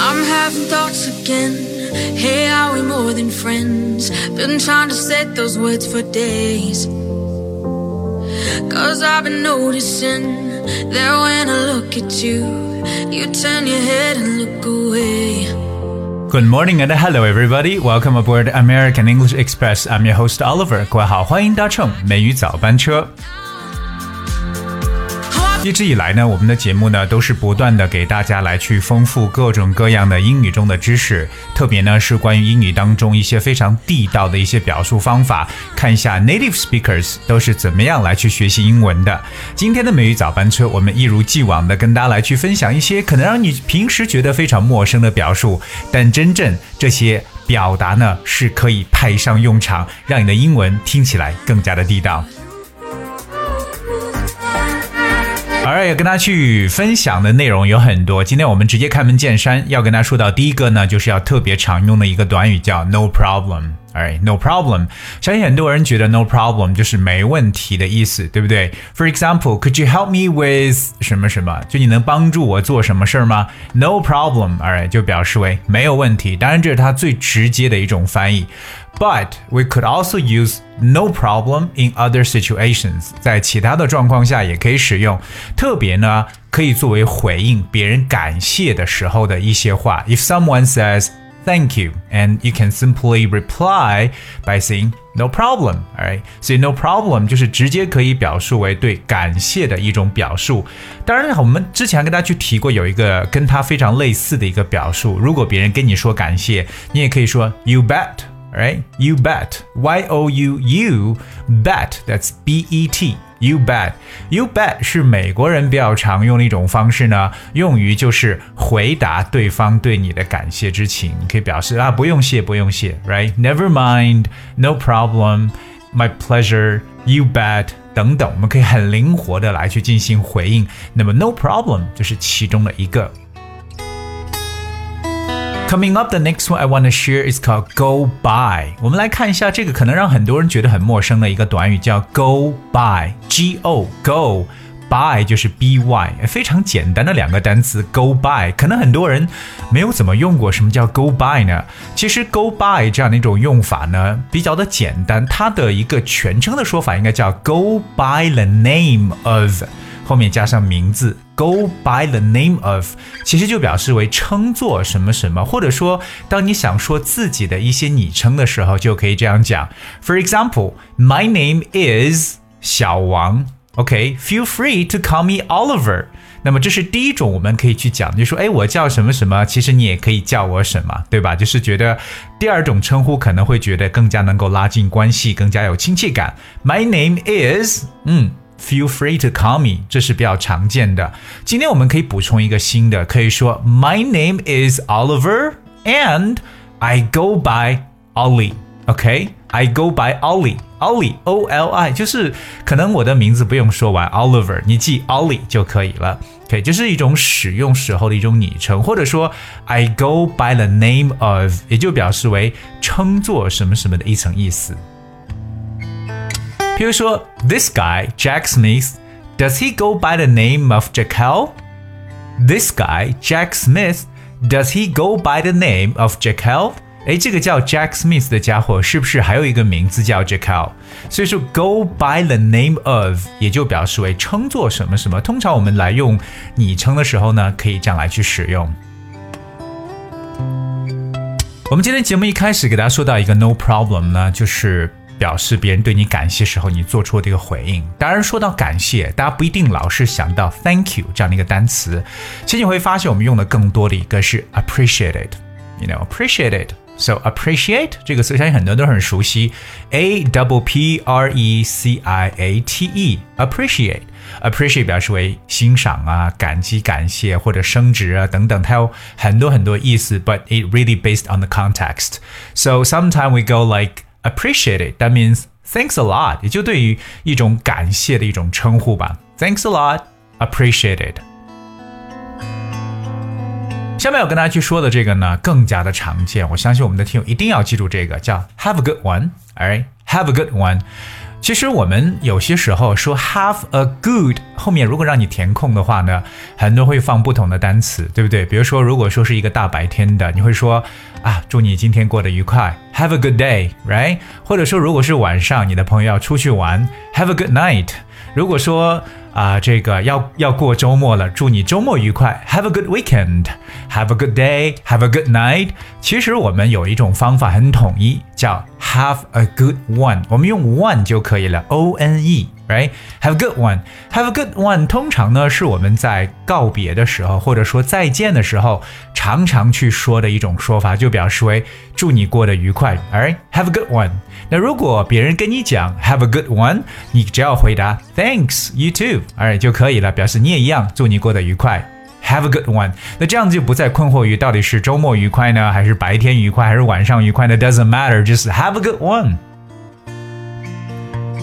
I'm having thoughts again. Hey, are we more than friends? Been trying to set those words for days. Cause I've been noticing that when I look at you, you turn your head and look away. Good morning and hello everybody. Welcome aboard American English Express. I'm your host Oliver. 各位好，欢迎搭乘美语早班车。 一直以来呢，我们的节目呢都是不断的给大家来去丰富各种各样的英语中的知识，特别呢是关于英语当中一些非常地道的一些表述方法，看一下 native speakers 都是怎么样来去学习英文的。今天的美语早班车，我们一如既往的跟大家来去分享一些可能让你平时觉得非常陌生的表述，但真正这些表达呢是可以派上用场，让你的英文听起来更加的地道。要跟大家去分享的内容有很多，今天我们直接开门见山，要跟大家说到第一个呢，就是要特别常用的一个短语叫 no problem。Alright, no problem。相信很多人觉得 no problem 就是没问题的意思，对不对？For example, could you help me with 什么什么？就你能帮助我做什么事儿吗？No problem. Alright，就表示为没有问题。当然，这是它最直接的一种翻译。But we could also use no problem in other situations，在其他的状况下也可以使用。特别呢，可以作为回应别人感谢的时候的一些话。If someone says thank you and you can simply reply by saying no problem. Alright，所以 no problem 就是直接可以表述为对感谢的一种表述。当然，我们之前跟大家去提过有一个跟它非常类似的一个表述。如果别人跟你说感谢，你也可以说 you bet。 right? You bet. Y O U U bet. That's B E T. You bet. You bet 是美国人比较常用的一种方式呢，用于就是回答对方对你的感谢之情。你可以表示啊，不用谢，不用谢，right? Never mind. No problem. My pleasure. You bet. 等等，我们可以很灵活的来去进行回应。那么 no problem 就是其中的一个。 Coming up, the next one I want to share is called "go by." 我们来看一下这个可能让很多人觉得很陌生的一个短语，叫 "go by." G O go by 就是 B Y，非常简单的两个单词 "go by"。可能很多人没有怎么用过，什么叫 "go by" 呢？其实 "go by" 这样的一种用法呢，比较的简单。它的一个全称的说法应该叫 "go by the name of"。后面加上名字，go by the name of，其实就表示为称作什么什么，或者说当你想说自己的一些昵称的时候，就可以这样讲。For example, my name is 小王。OK，feel free to call me Oliver。那么这是第一种我们可以去讲，就说哎，我叫什么什么，其实你也可以叫我什么，对吧？就是觉得第二种称呼可能会觉得更加能够拉近关系，更加有亲切感。My name is，嗯。Feel free to call me，这是比较常见的。今天我们可以补充一个新的，可以说 My name is Oliver and I go by Ollie。OK，I go by Ollie，Ollie，O L I，就是可能我的名字不用说完，Oliver，你记 Ollie 就可以了。OK，这是一种使用时候的一种昵称，或者说 I go by the name of，也就表示为称作什么什么的一层意思。比如说，This guy Jack Smith does he go by the name of Jekyll? This guy Jack Smith does he go by the name of Jekyll? 哎，这个叫 Jack Smith 的家伙是不是还有一个名字叫 Jekyll？所以说，go by the name of 也就表示为称作什么什么。通常我们来用昵称的时候呢，可以这样来去使用。我们今天节目一开始给大家说到一个 no problem 呢，就是。表示别人对你感谢时候，你做出的这个回应。当然，说到感谢，大家不一定老是想到 “thank you” 这样的一个单词。其实你会发现，我们用的更多的一个是 “appreciated”，you know，appreciated。So appreciate 这个词，相信很多人都很熟悉，a double p r e c i a t e，appreciate。appreciate 表示为欣赏啊、感激、感谢或者升职啊等等，它有很多很多意思。But it really based on the context. So sometimes we go like appreciate it. That means thanks a lot，也就对于一种感谢的一种称呼吧。Thanks a lot, appreciate it。下面我跟大家去说的这个呢，更加的常见。我相信我们的听友一定要记住这个，叫 Have a good one。Alright, have a good one。 其实我们有些时候说 have a good 后面如果让你填空的话呢，很多会放不同的单词，对不对？比如说，如果说是一个大白天的，你会说啊，祝你今天过得愉快，have a good day，right？或者说，如果是晚上，你的朋友要出去玩，have a good night。如果说啊，这个要要过周末了，祝你周末愉快，Have a good weekend，Have a good day，Have a good night。其实我们有一种方法很统一，叫 Have a good one，我们用 one 就可以了，O N E。Right, have a good one. Have a good one. 通常呢是我们在告别的时候，或者说再见的时候，常常去说的一种说法，就表示为祝你过得愉快。Alright, have a good one. 那如果别人跟你讲 have a good one，你只要回答 Thanks, you too. Alright 就可以了，表示你也一样，祝你过得愉快。Have a good one。那这样子就不再困惑于到底是周末愉快呢，还是白天愉快，还是晚上愉快呢？Doesn't matter, just have a good one。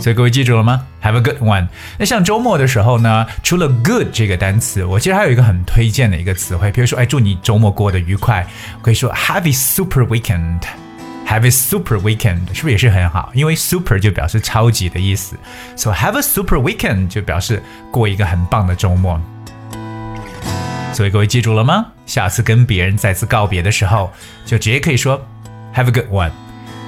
所以各位记住了吗？Have a good one。那像周末的时候呢，除了 good 这个单词，我其实还有一个很推荐的一个词汇，比如说，哎，祝你周末过得愉快，可以说 Have a super weekend。Have a super weekend 是不是也是很好？因为 super 就表示超级的意思，so have a super weekend 就表示过一个很棒的周末。所以各位记住了吗？下次跟别人再次告别的时候，就直接可以说 Have a good one。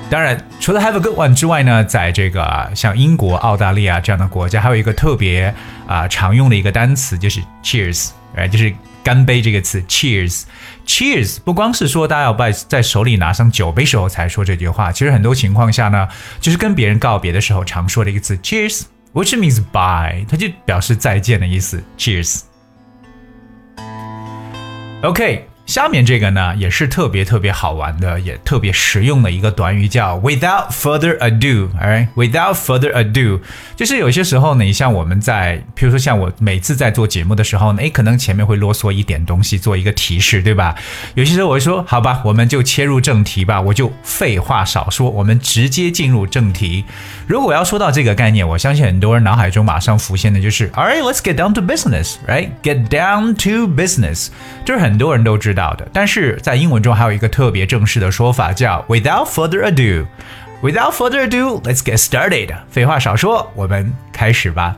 当然，除了 Have a good one 之外呢，在这个像英国、澳大利亚这样的国家，还有一个特别啊常用的一个单词，就是 Cheers，哎，就是干杯这个词，Cheers，Cheers。不光是说大家要在在手里拿上酒杯时候才说这句话，其实很多情况下呢，就是跟别人告别的时候常说的一个词，Cheers，which means bye，它就表示再见的意思，Cheers。OK。下面这个呢，也是特别特别好玩的，也特别实用的一个短语，叫 without further ado。Alright，without further ado，就是有些时候呢，你像我们在，比如说像我每次在做节目的时候呢，诶，可能前面会啰嗦一点东西，做一个提示，对吧？有些时候我会说，好吧，我们就切入正题吧，我就废话少说，我们直接进入正题。如果要说到这个概念，我相信很多人脑海中马上浮现的就是，Alright，let's get down to business，right？Get down to business，就是很多人都知。到的，但是在英文中还有一个特别正式的说法，叫 without further ado。Without further ado, let's get started。废话少说，我们开始吧。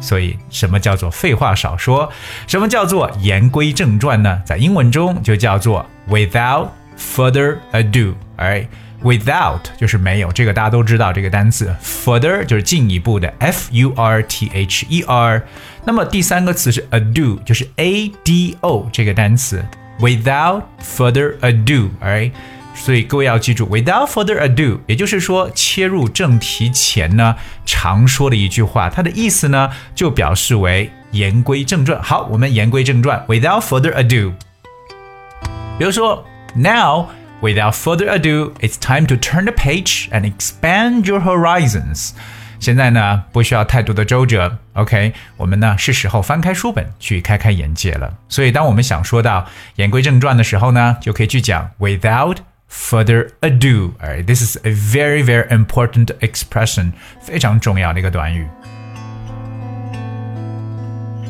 所以，什么叫做废话少说？什么叫做言归正传呢？在英文中就叫做 without further ado。哎，without 就是没有，这个大家都知道这个单词。Further 就是进一步的，F U R T H E R。那么第三个词是 ado，就是 A D O 这个单词。Without further ado，哎，所以各位要记住，without further ado，也就是说，切入正题前呢，常说的一句话，它的意思呢，就表示为言归正传。好，我们言归正传，without further ado。比如说，Now without further ado，it's time to turn the page and expand your horizons。 现在呢，不需要太多的周折，OK，我们呢是时候翻开书本去开开眼界了。所以，当我们想说到言归正传的时候呢，就可以去讲 without further ado。哎，this is a very very important expression，非常重要的一个短语。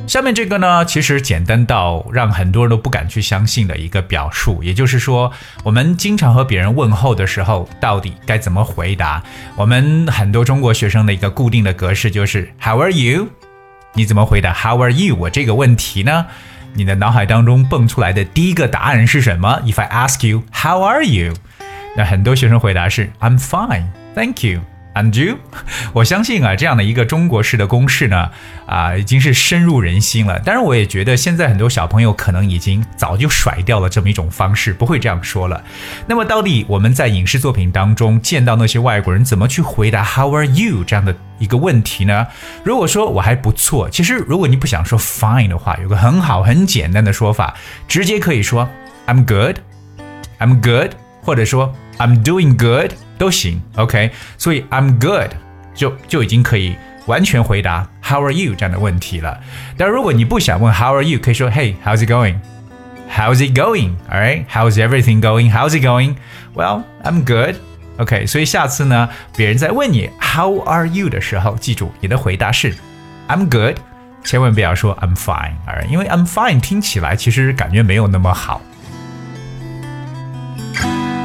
下面这个呢，其实简单到让很多人都不敢去相信的一个表述，也就是说，我们经常和别人问候的时候，到底该怎么回答？我们很多中国学生的一个固定的格式就是 How are you？你怎么回答 How are you？我这个问题呢？你的脑海当中蹦出来的第一个答案是什么？If I ask you How are you？那很多学生回答是 I'm fine，Thank you。And you，我相信啊，这样的一个中国式的公式呢，啊，已经是深入人心了。当然，我也觉得现在很多小朋友可能已经早就甩掉了这么一种方式，不会这样说了。那么，到底我们在影视作品当中见到那些外国人怎么去回答 “How are you” 这样的一个问题呢？如果说我还不错，其实如果你不想说 “fine” 的话，有个很好很简单的说法，直接可以说 “I'm good”，“I'm good”，或者说 “I'm doing good”。都行，OK，所以 I'm good 就就已经可以完全回答 How are you 这样的问题了。但如果你不想问 How are you，可以说 Hey how's it going？How's it going？Alright, how's everything going? How's it going? Well, I'm good. OK，所以下次呢，别人在问你 How are you 的时候，记住你的回答是 I'm good，千万不要说 I'm fine，因为 I'm fine 听起来其实感觉没有那么好。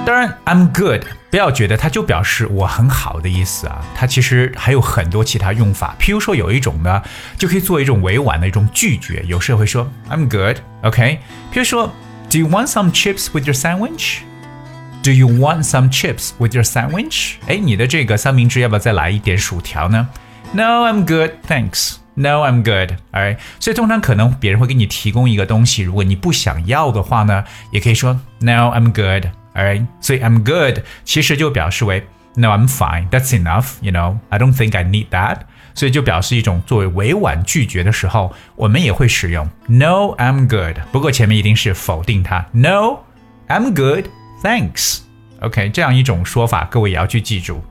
当然，I'm good，不要觉得它就表示我很好的意思啊，它其实还有很多其他用法。譬如说，有一种呢，就可以做一种委婉的一种拒绝，有时候会说 I'm good，OK。譬如说，Do you want some chips with your sandwich？Do you want some chips with your sandwich？哎，你的这个三明治要不要再来一点薯条呢？No, I'm good, thanks. No, I'm good. Alright，所以通常可能别人会给你提供一个东西，如果你不想要的话呢，也可以说 No, I'm good. Alright，所以 I'm good 其实就表示为 No, I'm fine. That's enough. You know, I don't think I need that. 所以就表示一种作为委婉拒绝的时候，我们也会使用 No, I'm good。不过前面一定是否定它。No, I'm good. Thanks. OK，这样一种说法，各位也要去记住。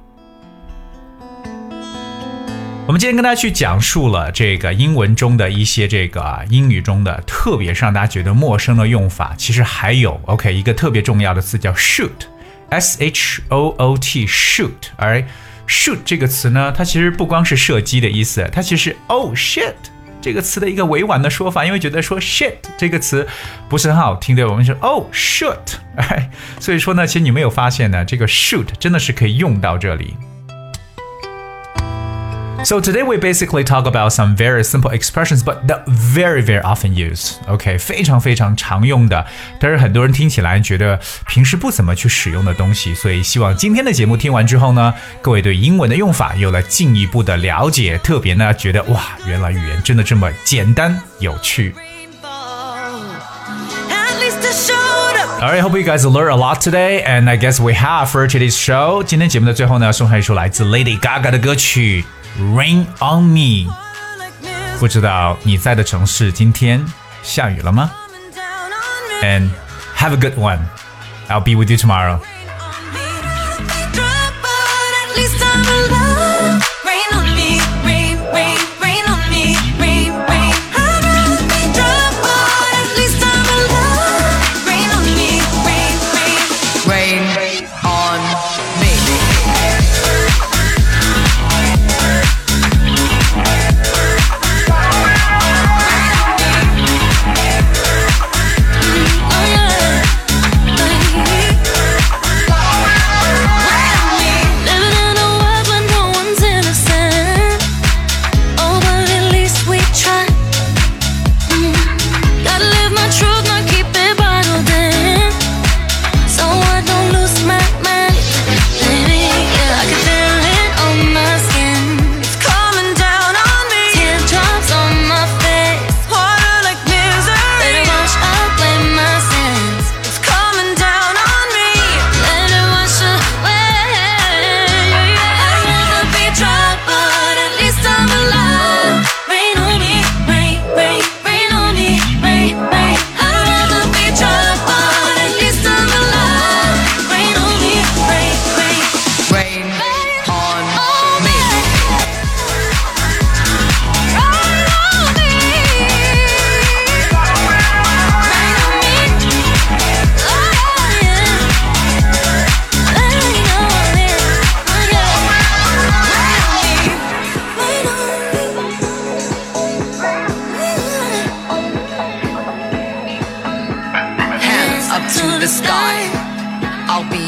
我们今天跟大家去讲述了这个英文中的一些这个英语中的特别是让大家觉得陌生的用法，其实还有 OK 一个特别重要的词叫 shoot，s h o o t shoot，而 shoot 这个词呢，它其实不光是射击的意思，它其实 oh shit 这个词的一个委婉的说法，因为觉得说 shit 这个词不是很好听，对，我们说 oh shoot，哎，所以说呢，其实你没有发现呢，这个 shoot 真的是可以用到这里。So today we basically talk about some very simple expressions, but the very very often used. OK，非常非常常用的，但是很多人听起来觉得平时不怎么去使用的东西。所以希望今天的节目听完之后呢，各位对英文的用法有了进一步的了解，特别呢觉得哇，原来语言真的这么简单有趣。Alright, hope you guys learn a lot today, and I guess we have for today's show. 今天节目的最后呢，送上一首来自 Lady Gaga 的歌曲。Rain on me，不知道你在的城市今天下雨了吗？And have a good one. I'll be with you tomorrow.